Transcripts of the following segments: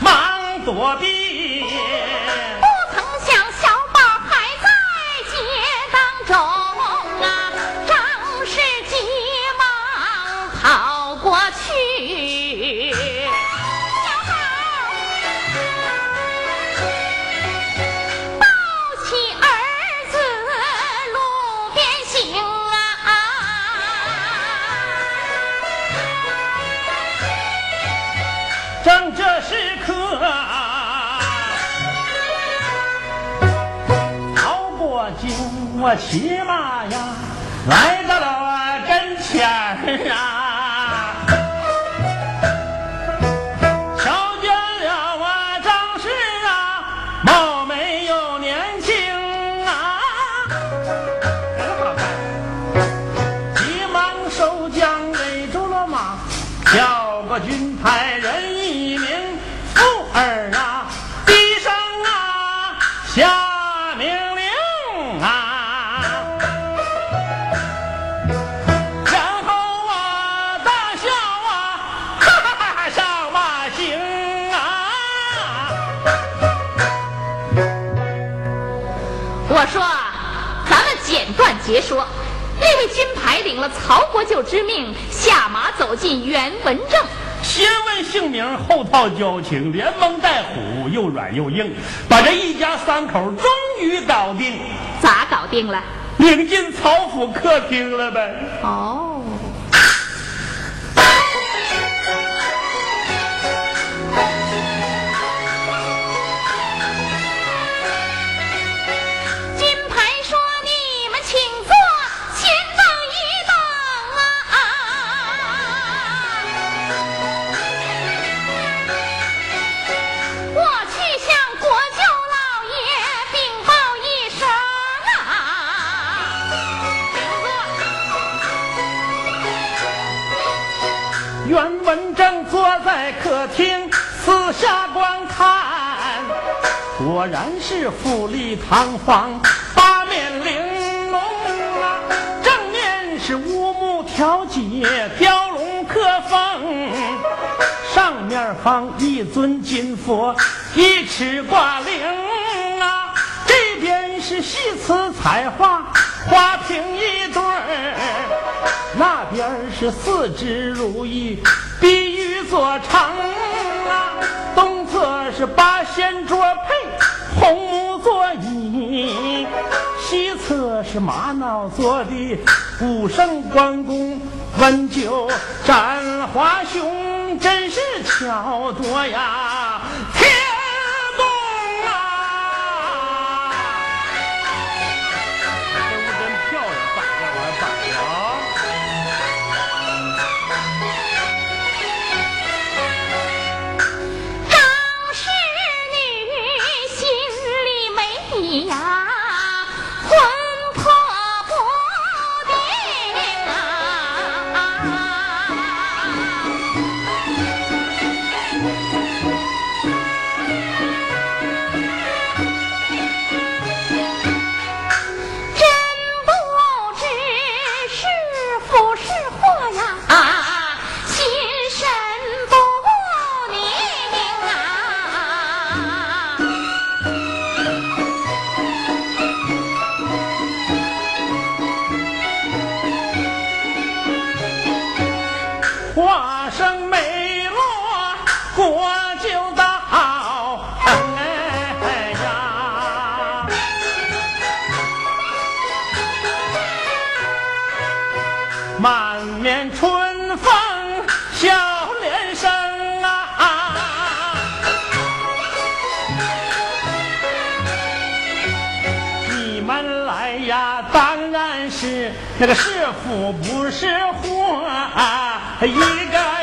忙躲避，我骑马呀，来到了我跟前儿啊，瞧见了我张氏啊，貌美又年轻啊，这个好看。急忙收缰围住了马，叫个军派人一名副儿啊，低声啊下简短截说。那位金牌领了曹国舅之命，下马走进袁文正。先问姓名，后套交情，连蒙带唬，又软又硬，把这一家三口终于搞定，咋搞定了？领进曹府客厅了呗。哦，袁文正坐在客厅，四下观看，果然是富丽堂皇，八面玲珑啊！正面是乌木条节，雕龙刻凤，上面放一尊金佛，一尺挂铃啊！这边是细瓷彩画，花瓶一对儿，那边是四只如意，碧玉做成啊。东侧是八仙桌配红木座椅，西侧是玛瑙做的武圣关公温酒斩华雄，真是巧夺呀来呀，当然是那个是福不是祸啊，一个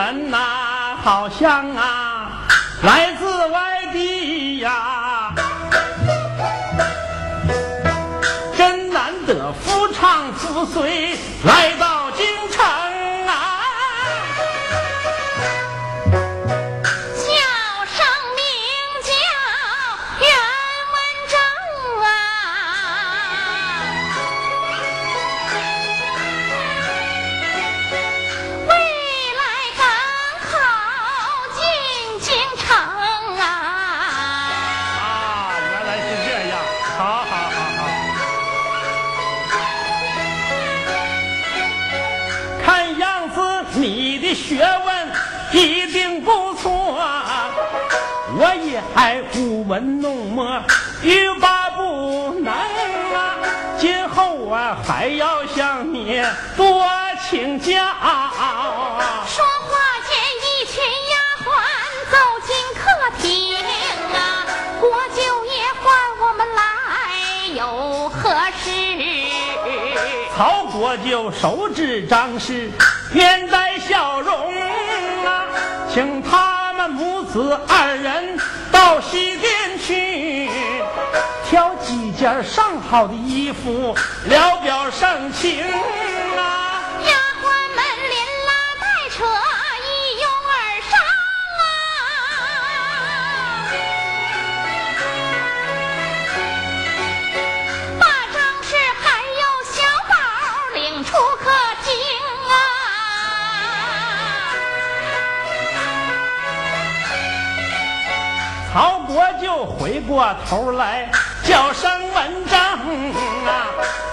人呐，好像啊，来自外地呀，真难得夫唱妇随来到多请教。说话间，一群丫鬟走进客厅啊，国舅爷唤我们来有何事？曹国舅手指张氏，面带笑容啊，请他们母子二人到西店去，挑几件上好的衣服，聊表盛情国就回过头来叫声文章啊，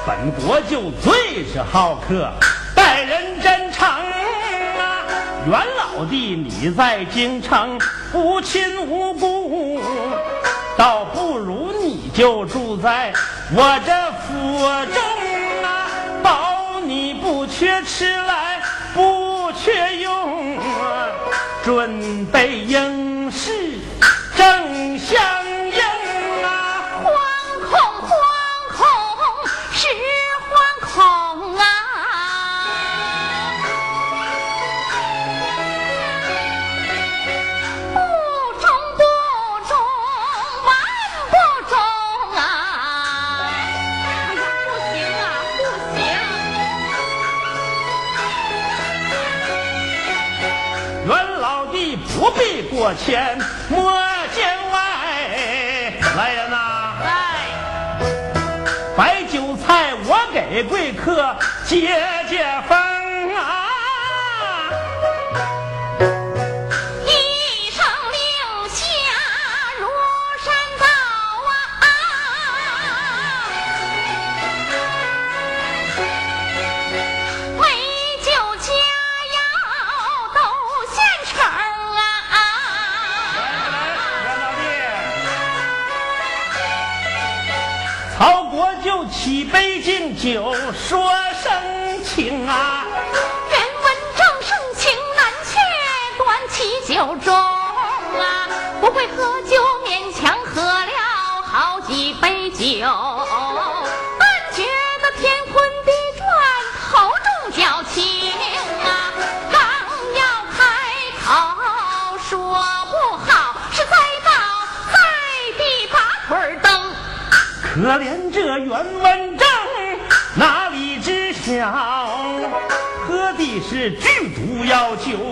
本国就最是好客，待人真诚啊。袁老弟，你在京城无亲无故，倒不如你就住在我这府中啊，保你不缺吃来，不缺用啊，准备应过谦，莫见外。来人呐，来，白酒菜我给贵客解解风杯敬酒，说声情啊。人文正盛情难却，端起酒盅啊，不会喝酒，勉强喝了好几杯酒。但觉得天昏地转，头重脚轻啊，刚要开口说不好，是栽倒在地把腿蹬。可怜是剧毒药酒，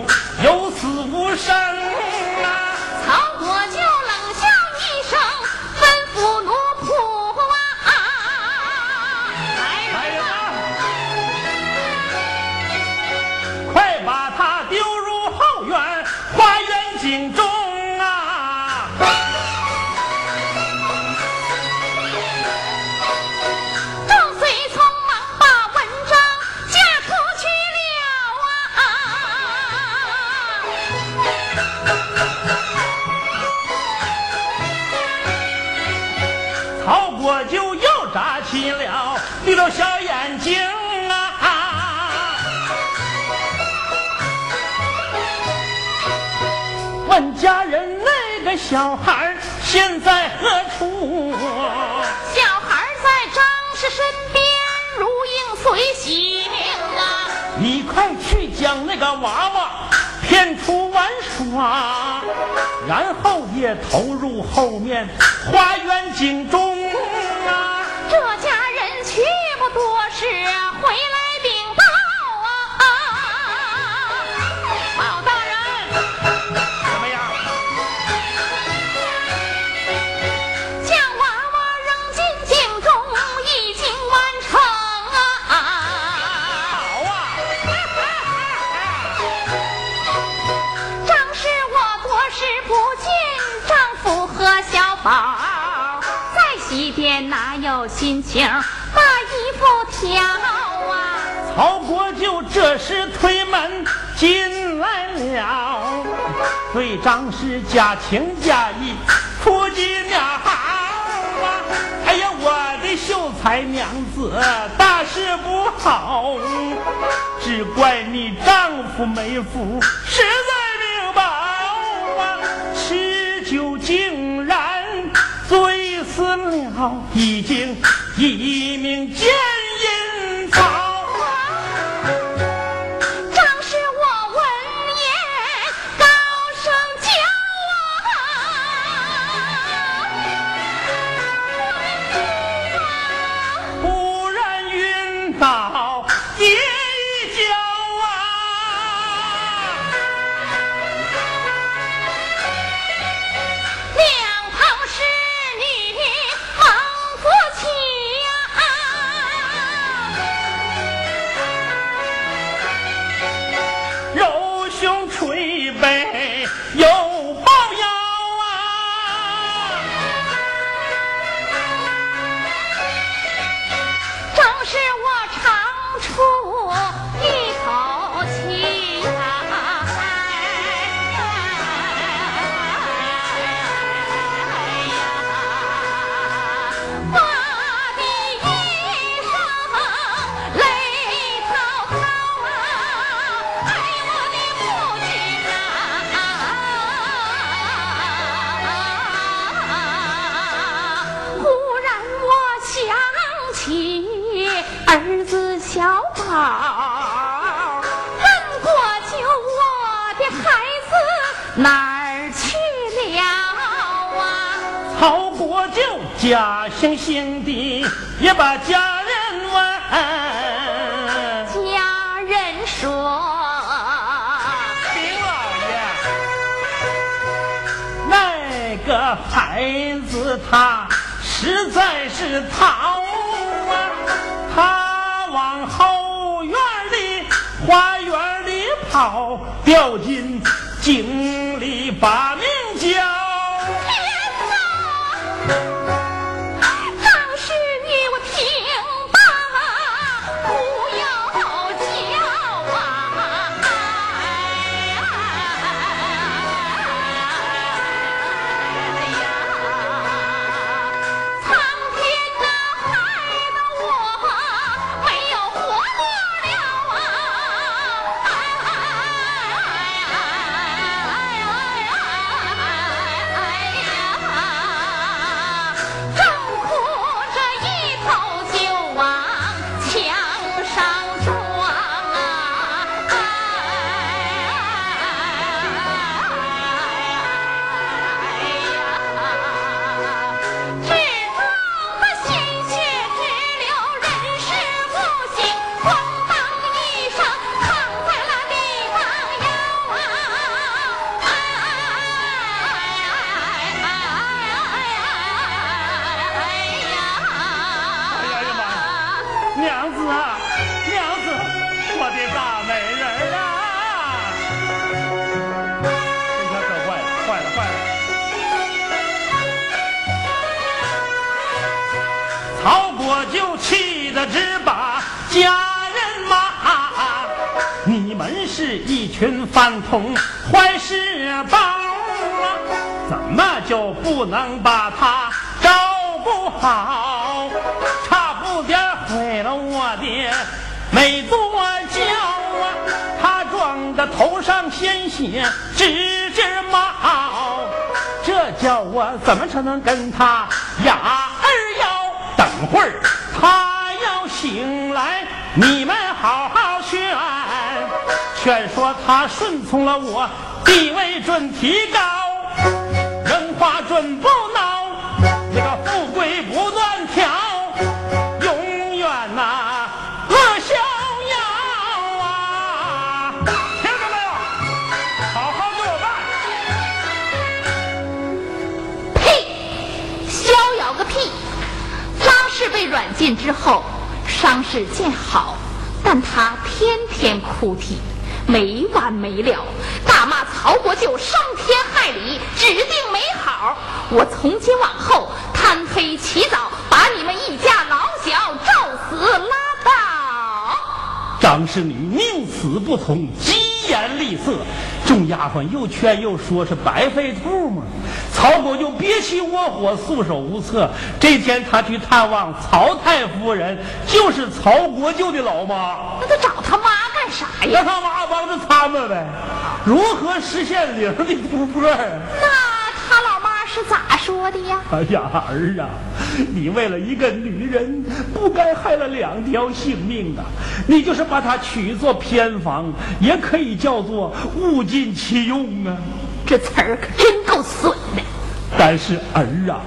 个娃娃骗出玩耍，然后也投入后面花园井中啊！这家人去不多时回来。天哪有心情把衣服挑啊？曹国舅这时推门进来了，对张氏假情假意，夫妻俩好啊！哎呀，我的秀才娘子，大事不好，只怪你丈夫没福，实在。死了，已经一命尽。假惺惺的也把家人问家人。说丁老爷那个孩子他实在是淘啊他往后院的花园里跑掉进井里把命交把他照顾好，差不点毁了我的美多娇啊！他撞的头上鲜血直直冒，这叫我怎么才能跟他哑儿腰？等会儿他要醒来，你们好好劝，劝说他顺从了我，地位准提高。人话准不孬，这个富贵不断挑，永远呐、乐逍遥啊！听着没有？好好给我办！呸！逍遥个屁！拉氏被软禁之后，伤势渐好，但他天天哭啼，没完没了，大骂曹国舅伤天害理，指定没好。我从今往后贪黑起早，把你们一家老小照死拉倒。张氏女宁死不从，疾言厉色。众丫鬟又劝又说，是白费兔嘛。曹国舅憋气窝火，束手无策。这天他去探望曹太夫人，就是曹国舅的老妈，那他找他妈干啥呀？让他妈帮着参谋呗。如何实现零的突破？那他老妈是咋说的呀？哎呀，儿啊，你为了一个女人，不该害了两条性命啊！你就是把她娶做偏房，也可以叫做物尽其用啊。这词儿可真够损的。但是儿啊，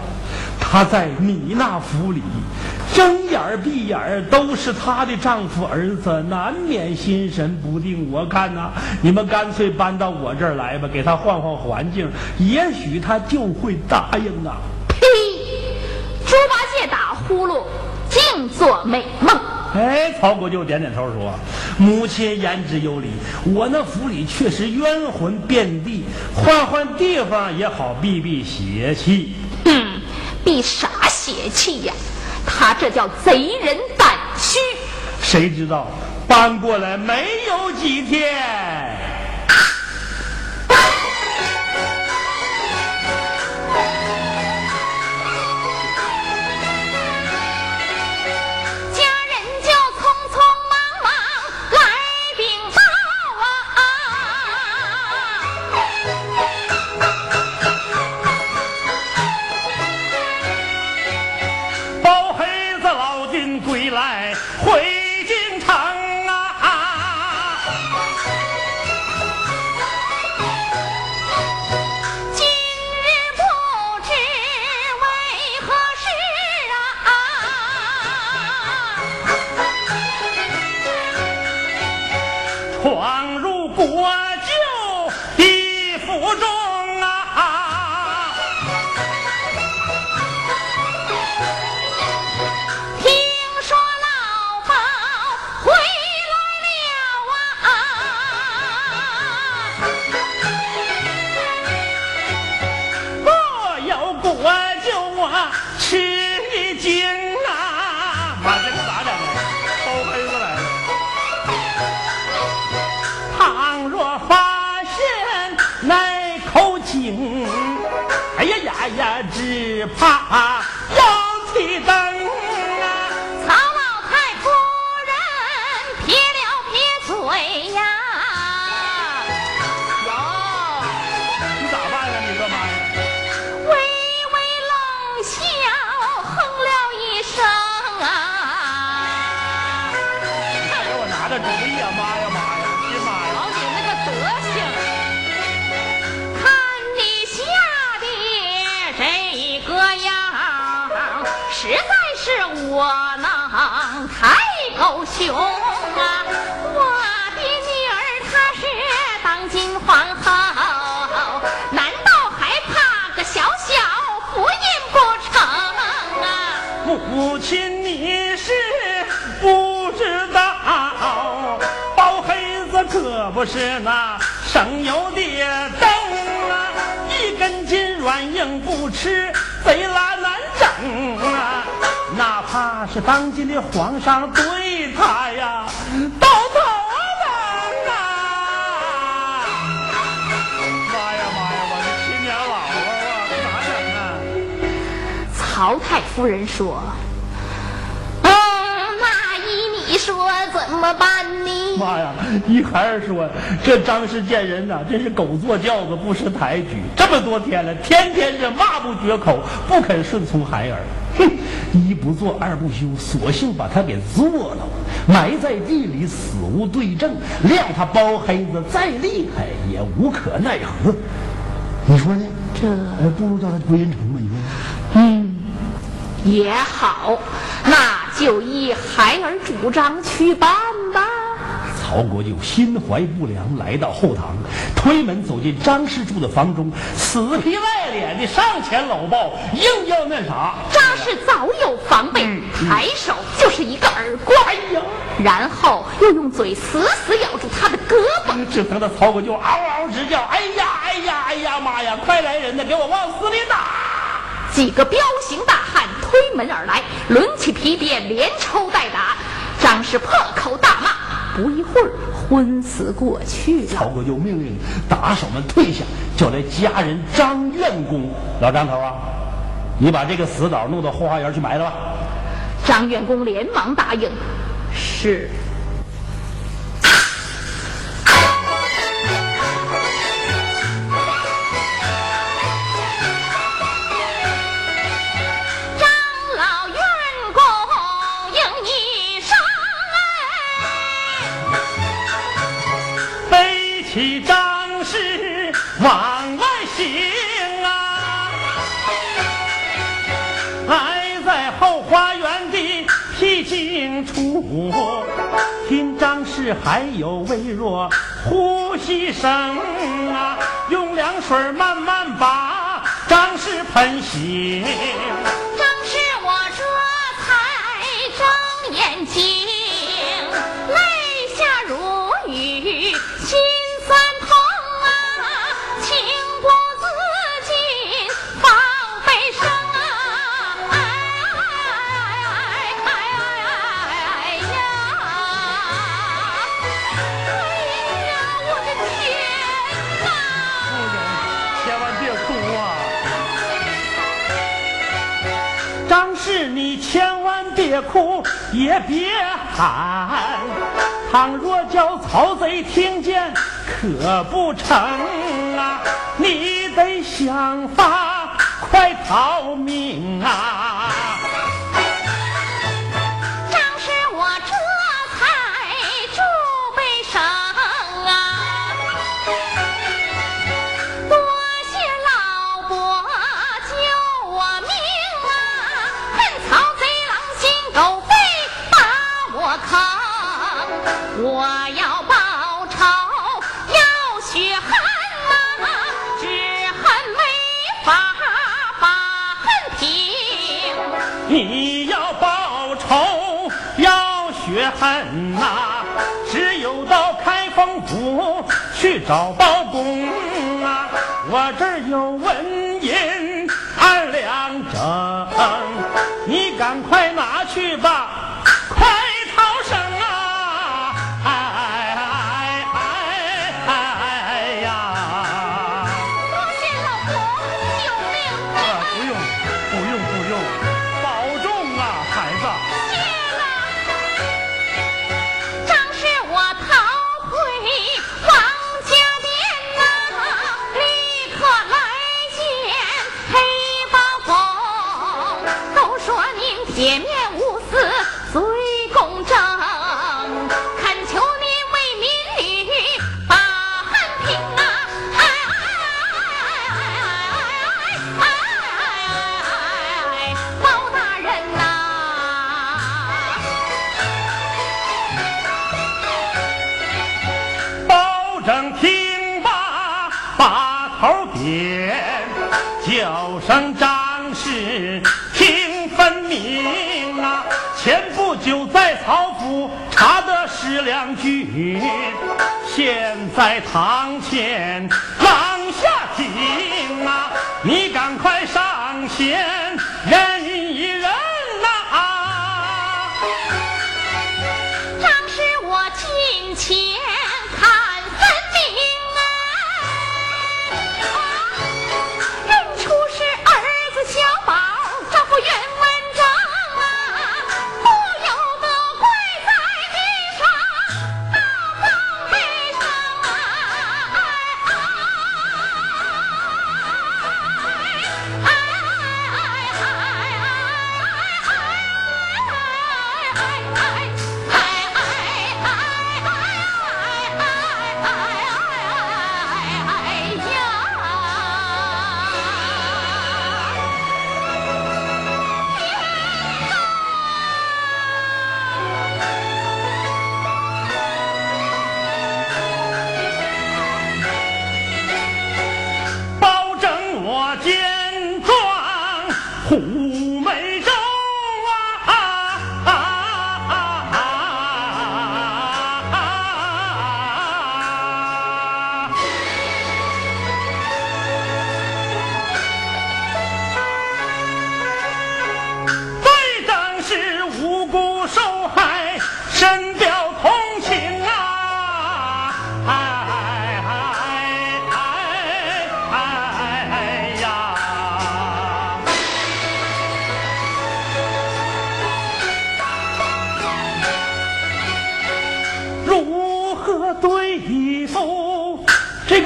她在你那府里，睁眼儿闭眼儿都是她的丈夫儿子，难免心神不定。我看呐、你们干脆搬到我这儿来吧，给她换换环境，也许她就会答应啊。呸！猪八戒打呼噜，净做美梦。哎，曹国舅点点头说：“母亲言之有理，我那府里确实冤魂遍地，换换地方也好避避邪气。嗯，避啥邪气呀？他这叫贼人胆虚。谁知道搬过来没有几天，救我狗熊啊！我的女儿她是当今皇后，难道还怕个小小福音不成啊？母亲，你是不知道，包黑子可不是那省油的灯啊，一根筋软硬不吃，贼拉难整啊！哪怕是当今的皇上对他呀，都头疼啊！妈呀妈呀，我这亲娘姥姥啊，这咋整啊？曹太夫人说：“嗯，那依你说怎么办呢？”妈呀！一孩儿说：“这张氏见人呐，真是狗坐轿子不识抬举。这么多天了，天天是骂不绝口，不肯顺从孩儿。哼，一不做二不休，索性把他给做了，埋在地里，死无对证。谅他包黑子再厉害，也无可奈何。你说呢？这不如叫他归人城吧？你说？嗯，也好，那就依孩儿主张去办吧。曹国舅心怀不良，来到后堂，推门走进张氏住的房中，死皮赖脸的上前搂抱，硬要那啥。张氏早有防备，抬手就是一个耳光，哎呀，然后又用嘴死死咬住他的胳膊，只疼的曹国舅嗷嗷直叫：“哎呀，哎呀，哎呀，妈呀！快来人呐，给我往死里打！”几个彪形大汉推门而来，抡起皮鞭连抽带打，张氏破口大骂，不一会儿昏死过去了。曹国就命令打手们退下，叫来家人张院公。老张头啊，你把这个死枣弄到后花园去埋了吧。张院公连忙答应：“是。”起张氏往外行啊，挨在后花园的僻静处，听张氏还有微弱呼吸声啊，用凉水慢慢把张氏喷醒。张氏我这才睁眼睛，哭也别喊，倘若叫曹贼听见，可不成啊！你得想法快逃命啊！恨呐，只有到开封府去找包公啊！我这儿有文银二两整，你赶快拿去吧。声在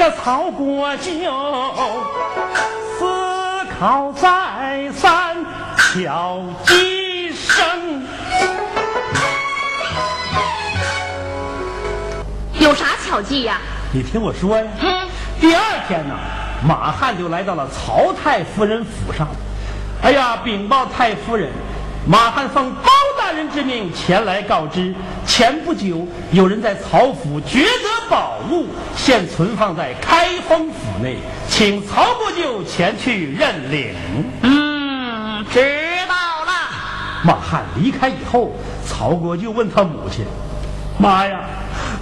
个曹国舅？思考再三，巧计生。有啥巧计呀、你听我说呀，嗯，第二天呢，马汉就来到了曹太夫人府上。哎呀，禀报太夫人，马汉奉包大人之命前来告知，前不久有人在曹府掘得宝物，现存放在开封府内，请曹国舅前去认领。嗯，知道了。马汉离开以后，曹国舅问他母亲：“妈呀，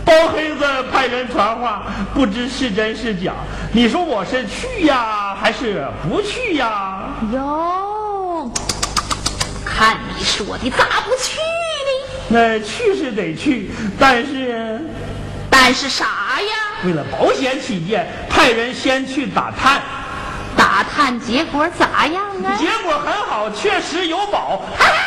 包黑子派人传话，不知是真是假。你说我是去呀，还是不去呀哟，看你说的咋不去呢？？”那去是得去，但是但是啥呀？为了保险起见，派人先去打探。打探结果咋样啊？结果很好，确实有宝。曹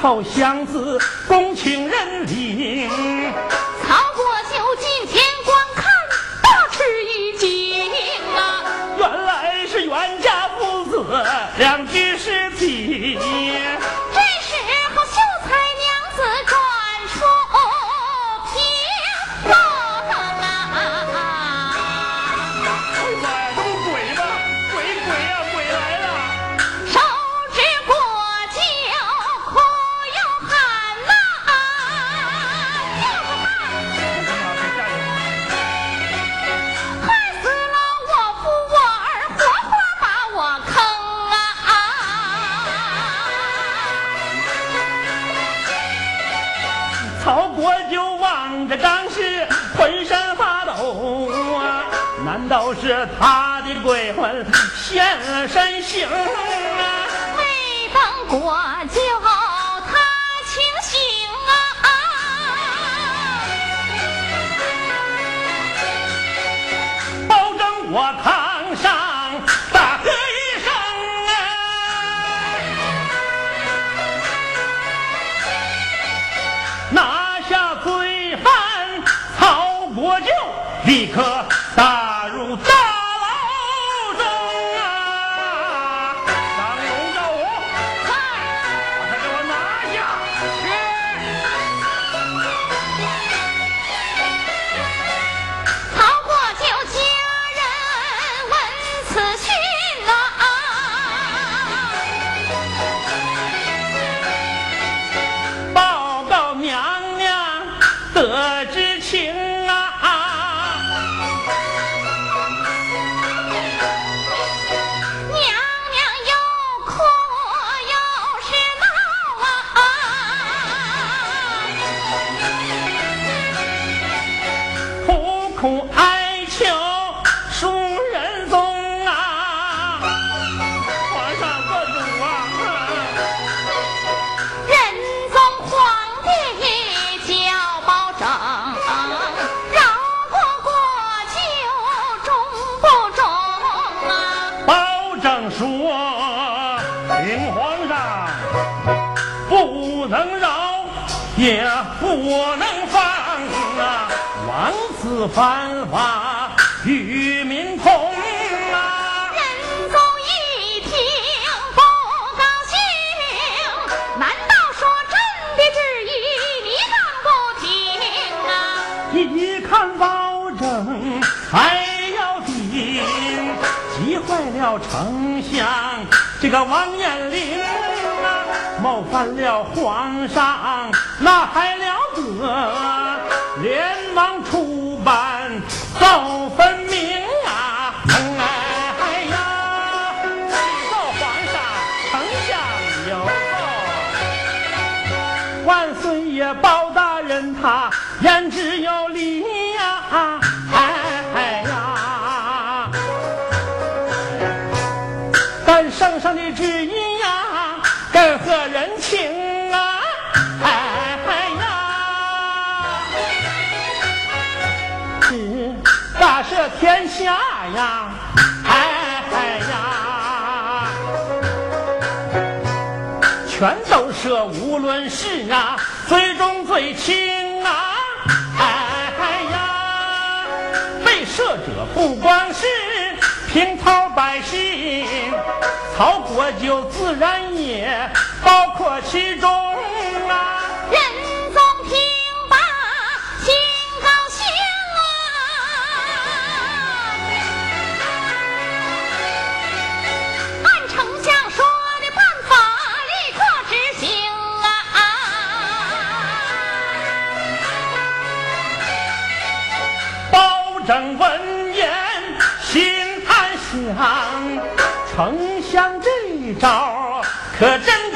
口箱子，公皇上不能饶，也不能放啊！王子犯法与民同啊！仁宗一听不高兴，难道说朕的旨意你敢不听啊？一看保证还要顶，急坏了丞相这个王延龄啊！冒犯了皇上，那还了得？连忙出班奏分明啊！哎呀，启奏皇上，丞相有奏，万岁爷包大人他言之有大赦天下呀！哎哎呀，全都赦，无论是啊，最重最轻啊！哎呀，被射者不光是平头百姓，曹国就自然也包括其中正闻言心暗想，丞相这招可真！